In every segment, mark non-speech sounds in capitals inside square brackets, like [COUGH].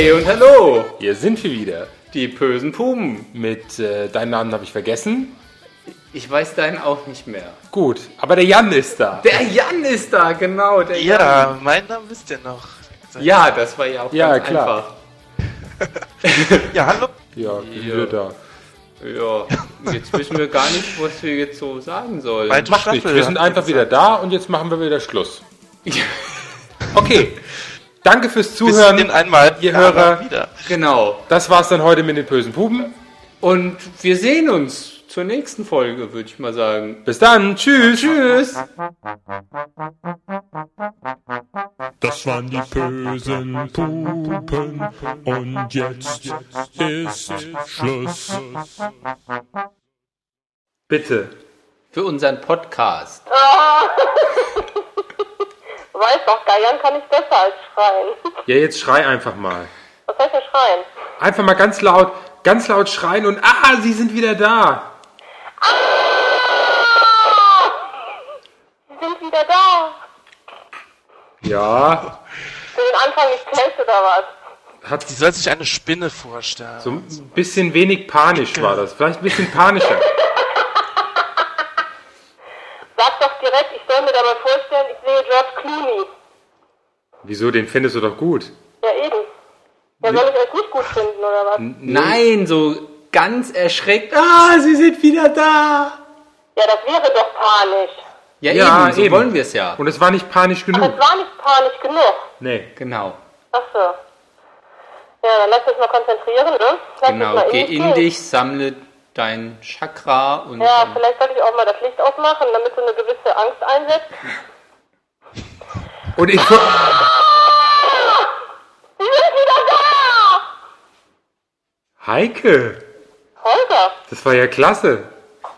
Hey und hallo, Hier sind wir wieder. die bösen Puben. Mit äh, deinen Namen habe ich vergessen. Ich weiß deinen auch nicht mehr. Gut, aber der Jan ist da. Der Jan ist da, genau. Der Ja, mein Name wisst ihr noch. Jan. ja, das war ja auch Ja, ganz klar. [LAUGHS] Ja, hallo. Ja, wir Ja. da. einfach. Ja, jetzt wissen wir gar nicht, was wir jetzt so sagen sollen. Macht Staffel, wir sind einfach wieder da und jetzt machen wir wieder Schluss. [LAUGHS] Okay, danke fürs Bis Zuhören. den einmal ihr Hörer. wieder. Genau. Das war's dann heute mit den bösen Puben. Und wir sehen uns zur nächsten Folge, würde ich mal sagen. Bis dann, tschüss. Tschüss. Das waren die bösen Pupen und jetzt ist Schluss. Bitte. Für unseren Podcast. Doch, Geiern kann ich besser als schreien. [LAUGHS] Ja, jetzt schrei einfach mal. Was heißt denn schreien? Einfach mal ganz laut, ganz laut schreien und ah, sie sind wieder da. Sie sind wieder da. Ja, Für den Anfang nicht schlecht oder was? hat Sie soll sich eine Spinne vorstellen. so ein bisschen wenig panisch war das. Vielleicht ein bisschen panischer. Sag doch direkt, ich soll mir dabei vorstellen, ich sehe George Clooney. Wieso, den findest du doch gut. Ja, eben. Ja, soll ich euch nicht gut finden oder was? Nein, so ganz erschreckt. Ah, sie sind wieder da. Ja, das wäre doch panisch. Ja, Ja, eben, so eben. wollen wir es ja. Und es war nicht panisch Aber genug. es war nicht panisch genug. Nee. Genau. Ach so. Ja, dann lass uns mal konzentrieren, ne? Lass Genau. mal Geh in gehen. dich, sammle dein Chakra und Ja, vielleicht sollte ich auch mal das Licht ausmachen, damit so eine gewisse Angst einsetzt. Und ich. Sie sind wieder da! Heike, Holger. das war ja klasse.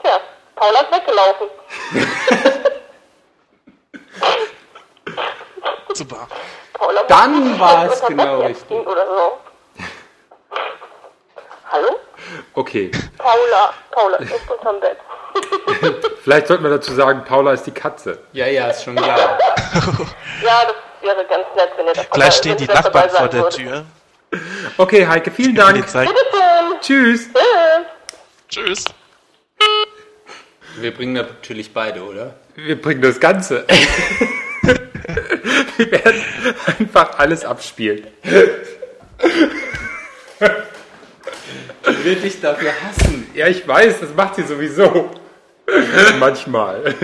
Tja, Paula ist weggelaufen. [LAUGHS] Super. Paula Dann war es genau richtig. Oder so. Hallo? Okay. Paula. Paula ist unterm Bett. [LAUGHS] Vielleicht sollten wir dazu sagen, Paula ist die Katze. Ja, ja, ist schon klar. [LAUGHS] Ja, das wäre ganz nett, wenn ihr das Gleich stehen die Nachbarn vor der. Tür. Okay, Heike, vielen Dank. Tschüss. Tschüss. Wir bringen natürlich beide, oder? Wir bringen das Ganze. [LAUGHS] Wir werden einfach alles abspielen. Ich will dich dafür hassen. Ja, ich weiß, das macht sie sowieso. Manchmal.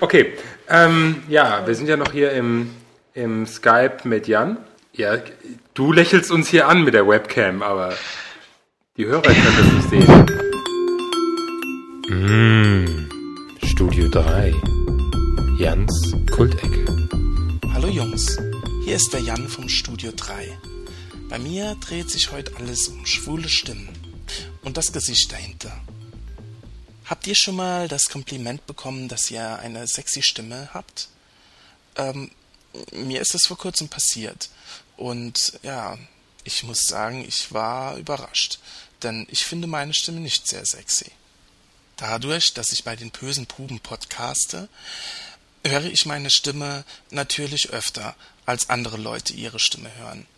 Okay, ähm, ja, wir sind ja noch hier im, im Skype mit Jan. Ja, du lächelst uns hier an mit der Webcam, aber die Hörer können das nicht sehen. Studio 3. Jans Kultecke. Hallo Jungs, hier ist der Jan vom Studio 3. Bei mir dreht sich heute alles um schwule Stimmen und das Gesicht dahinter. Habt ihr schon mal das Kompliment bekommen, dass ihr eine sexy Stimme habt? Ähm, mir ist das vor kurzem passiert und ja, ich muss sagen, ich war überrascht, denn ich finde meine Stimme nicht sehr sexy. Dadurch, dass ich bei den bösen Puben podcaste, höre ich meine Stimme natürlich öfter, als andere Leute ihre Stimme hören.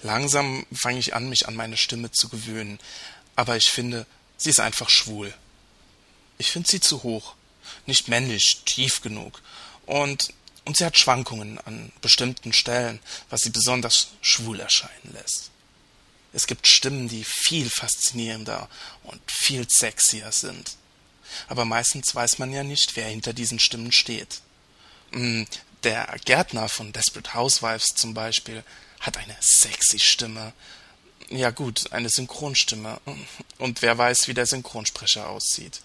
Langsam fange ich an, mich an meine Stimme zu gewöhnen, aber ich finde, sie ist einfach schwul. Ich finde sie zu hoch, nicht männlich, tief genug und, und sie hat Schwankungen an bestimmten Stellen, was sie besonders schwul erscheinen lässt. Es gibt Stimmen, die viel faszinierender und viel sexier sind. Aber meistens weiß man ja nicht, wer hinter diesen Stimmen steht. Mm, Der Gärtner von Desperate Housewives zum Beispiel hat eine sexy Stimme. Ja gut, eine Synchronstimme. Und wer weiß, wie der Synchronsprecher aussieht.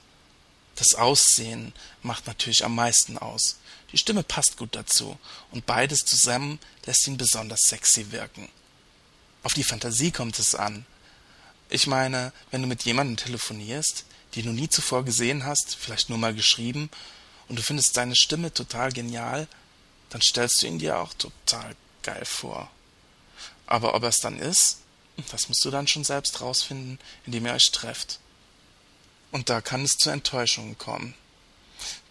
Das Aussehen macht natürlich am meisten aus. Die Stimme passt gut dazu. Und beides zusammen lässt ihn besonders sexy wirken. Auf die Fantasie kommt es an. Ich meine, wenn du mit jemandem telefonierst, den du nie zuvor gesehen hast, vielleicht nur mal geschrieben, und du findest seine Stimme total genial, dann stellst du ihn dir auch total geil vor. Aber ob er es dann ist, das musst du dann schon selbst rausfinden, indem ihr euch trefft. Und da kann es zu Enttäuschungen kommen.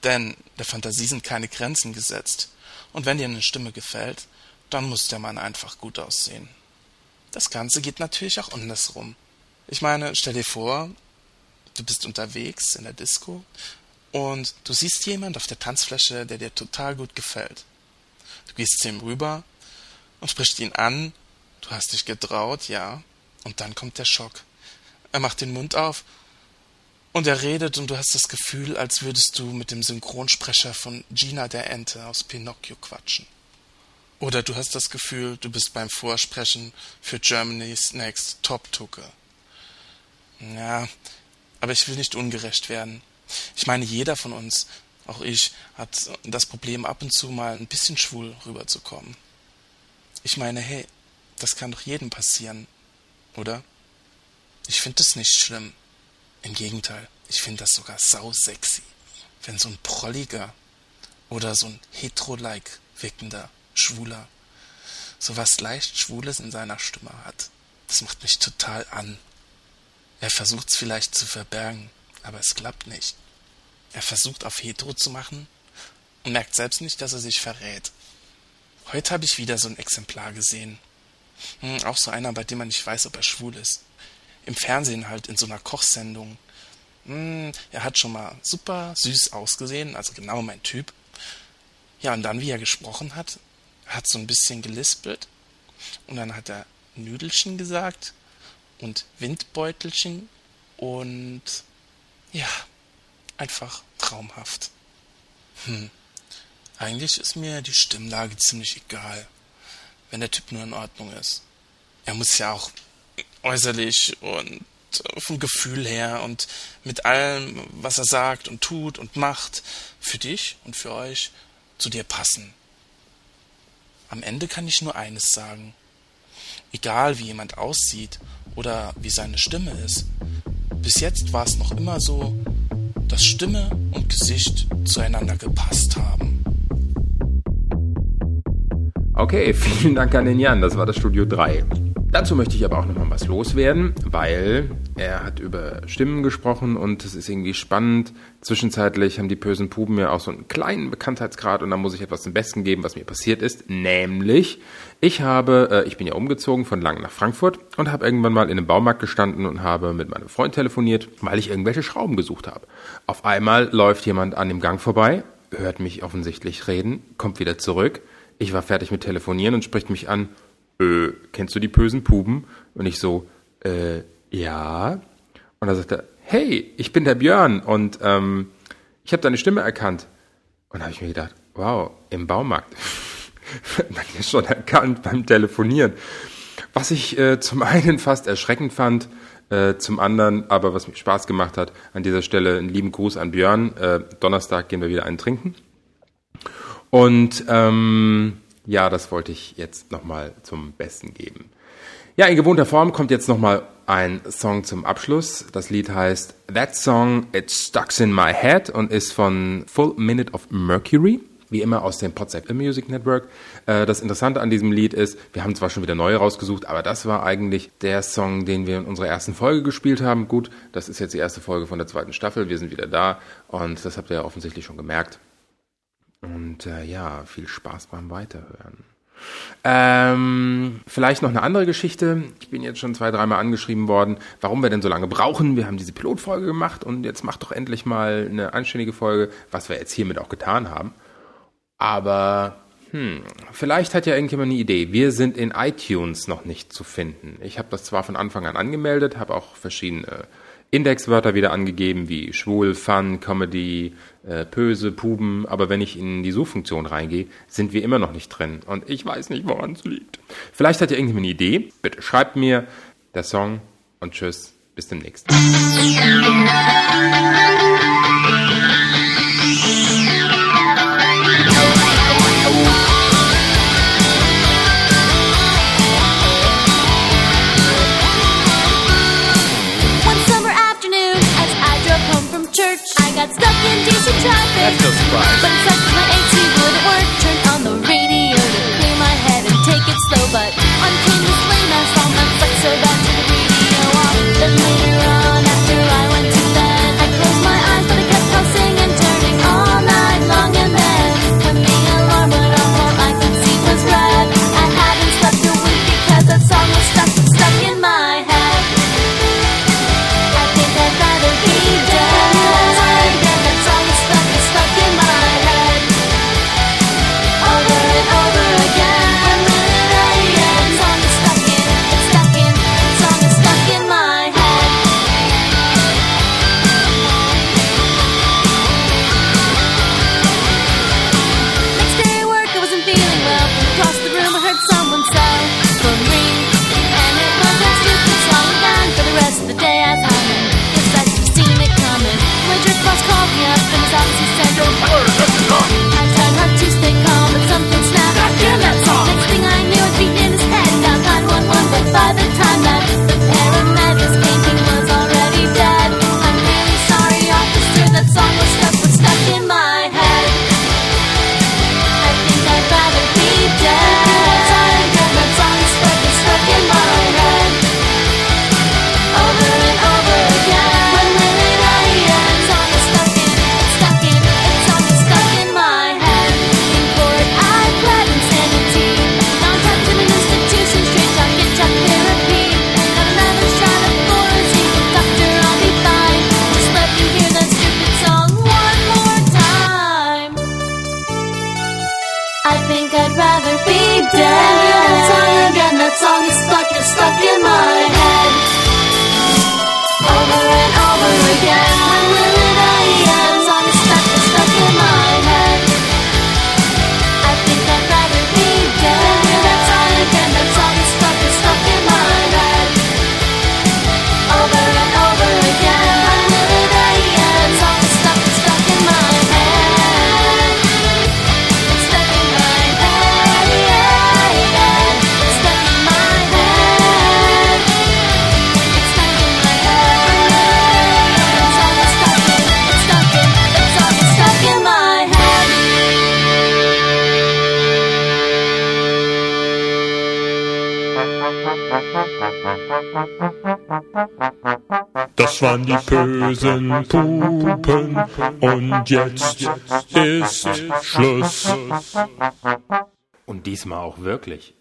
Denn der Fantasie sind keine Grenzen gesetzt. Und wenn dir eine Stimme gefällt, dann muss der Mann einfach gut aussehen. Das Ganze geht natürlich auch andersrum. Ich meine, stell dir vor, du bist unterwegs in der Disco und du siehst jemand auf der Tanzfläche, der dir total gut gefällt. Du gehst zu ihm rüber und sprichst ihn an, du hast dich getraut, ja, und dann kommt der Schock. Er macht den Mund auf und er redet und du hast das Gefühl, als würdest du mit dem Synchronsprecher von Gina der Ente aus Pinocchio quatschen. Oder du hast das Gefühl, du bist beim Vorsprechen für Germany's Next Top Tucker. Ja, aber ich will nicht ungerecht werden. Ich meine, jeder von uns, auch ich, hat das Problem, ab und zu mal ein bisschen schwul rüberzukommen. Ich meine, hey, das kann doch jedem passieren, oder? Ich finde das nicht schlimm. Im Gegenteil, ich finde das sogar sau sexy, wenn so ein prolliger oder so ein hetero-like wirkender Schwuler so was leicht Schwules in seiner Stimme hat. Das macht mich total an. Er versucht's vielleicht zu verbergen, aber es klappt nicht. Er versucht auf hetero zu machen und merkt selbst nicht, dass er sich verrät. Heute habe ich wieder so ein Exemplar gesehen. Hm, auch so einer, bei dem man nicht weiß, ob er schwul ist. Im Fernsehen halt, in so einer Kochsendung. Hm, er hat schon mal super süß ausgesehen, also genau mein Typ. Ja, und dann, wie er gesprochen hat, hat so ein bisschen gelispelt. Und dann hat er Nüdelchen gesagt und Windbeutelchen und ja, einfach traumhaft. Hm. Eigentlich ist mir die Stimmlage ziemlich egal, wenn der Typ nur in Ordnung ist. Er muss ja auch äußerlich und vom Gefühl her und mit allem, was er sagt und tut und macht, für dich und für euch zu dir passen. Am Ende kann ich nur eines sagen. Egal wie jemand aussieht oder wie seine Stimme ist, bis jetzt war es noch immer so, dass Stimme und Gesicht zueinander gepasst haben. Okay, [LAUGHS] vielen Dank an den Jan. Das war das Studio 3. Dazu möchte ich aber auch nochmal was loswerden, weil er hat über Stimmen gesprochen und es ist irgendwie spannend. Zwischenzeitlich haben die bösen Puben ja auch so einen kleinen Bekanntheitsgrad und da muss ich etwas zum Besten geben, was mir passiert ist. Nämlich, ich habe, äh, ich bin ja umgezogen von Langen nach Frankfurt und habe irgendwann mal in einem Baumarkt gestanden und habe mit meinem Freund telefoniert, weil ich irgendwelche Schrauben gesucht habe. Auf einmal läuft jemand an dem Gang vorbei, hört mich offensichtlich reden, kommt wieder zurück. Ich war fertig mit telefonieren und spricht mich an, äh, kennst du die bösen Puben? Und ich so, äh, ja. Und dann sagt er, hey, ich bin der Björn und ähm, ich habe deine Stimme erkannt. Und da habe ich mir gedacht, wow, im Baumarkt. [LAUGHS] Man ist schon erkannt beim Telefonieren. Was ich äh, zum einen fast erschreckend fand, äh, zum anderen aber was mir Spaß gemacht hat, an dieser Stelle einen lieben Gruß an Björn. Äh, Donnerstag gehen wir wieder einen trinken. Und ähm, ja, das wollte ich jetzt nochmal zum Besten geben. Ja, in gewohnter Form kommt jetzt nochmal ein Song zum Abschluss. Das Lied heißt That Song It Stucks in My Head und ist von Full Minute of Mercury. Wie immer aus dem Podsec Music Network. Äh, das Interessante an diesem Lied ist, wir haben zwar schon wieder neue rausgesucht, aber das war eigentlich der Song, den wir in unserer ersten Folge gespielt haben. Gut, das ist jetzt die erste Folge von der zweiten Staffel. Wir sind wieder da und das habt ihr ja offensichtlich schon gemerkt. Und äh, ja, viel Spaß beim Weiterhören. Ähm, vielleicht noch eine andere Geschichte. Ich bin jetzt schon zwei, dreimal angeschrieben worden, warum wir denn so lange brauchen. Wir haben diese Pilotfolge gemacht und jetzt macht doch endlich mal eine anständige Folge, was wir jetzt hiermit auch getan haben. Aber hm, vielleicht hat ja irgendjemand eine Idee. Wir sind in iTunes noch nicht zu finden. Ich habe das zwar von Anfang an angemeldet, habe auch verschiedene Indexwörter wieder angegeben, wie schwul, Fun, Comedy, äh, Pöse, Puben, aber wenn ich in die Suchfunktion reingehe, sind wir immer noch nicht drin. Und ich weiß nicht, woran es liegt. Vielleicht hat ihr irgendjemand eine Idee. Bitte schreibt mir der Song und tschüss, bis demnächst. Das waren die bösen Pupen und jetzt ist Schluss. Und diesmal auch wirklich.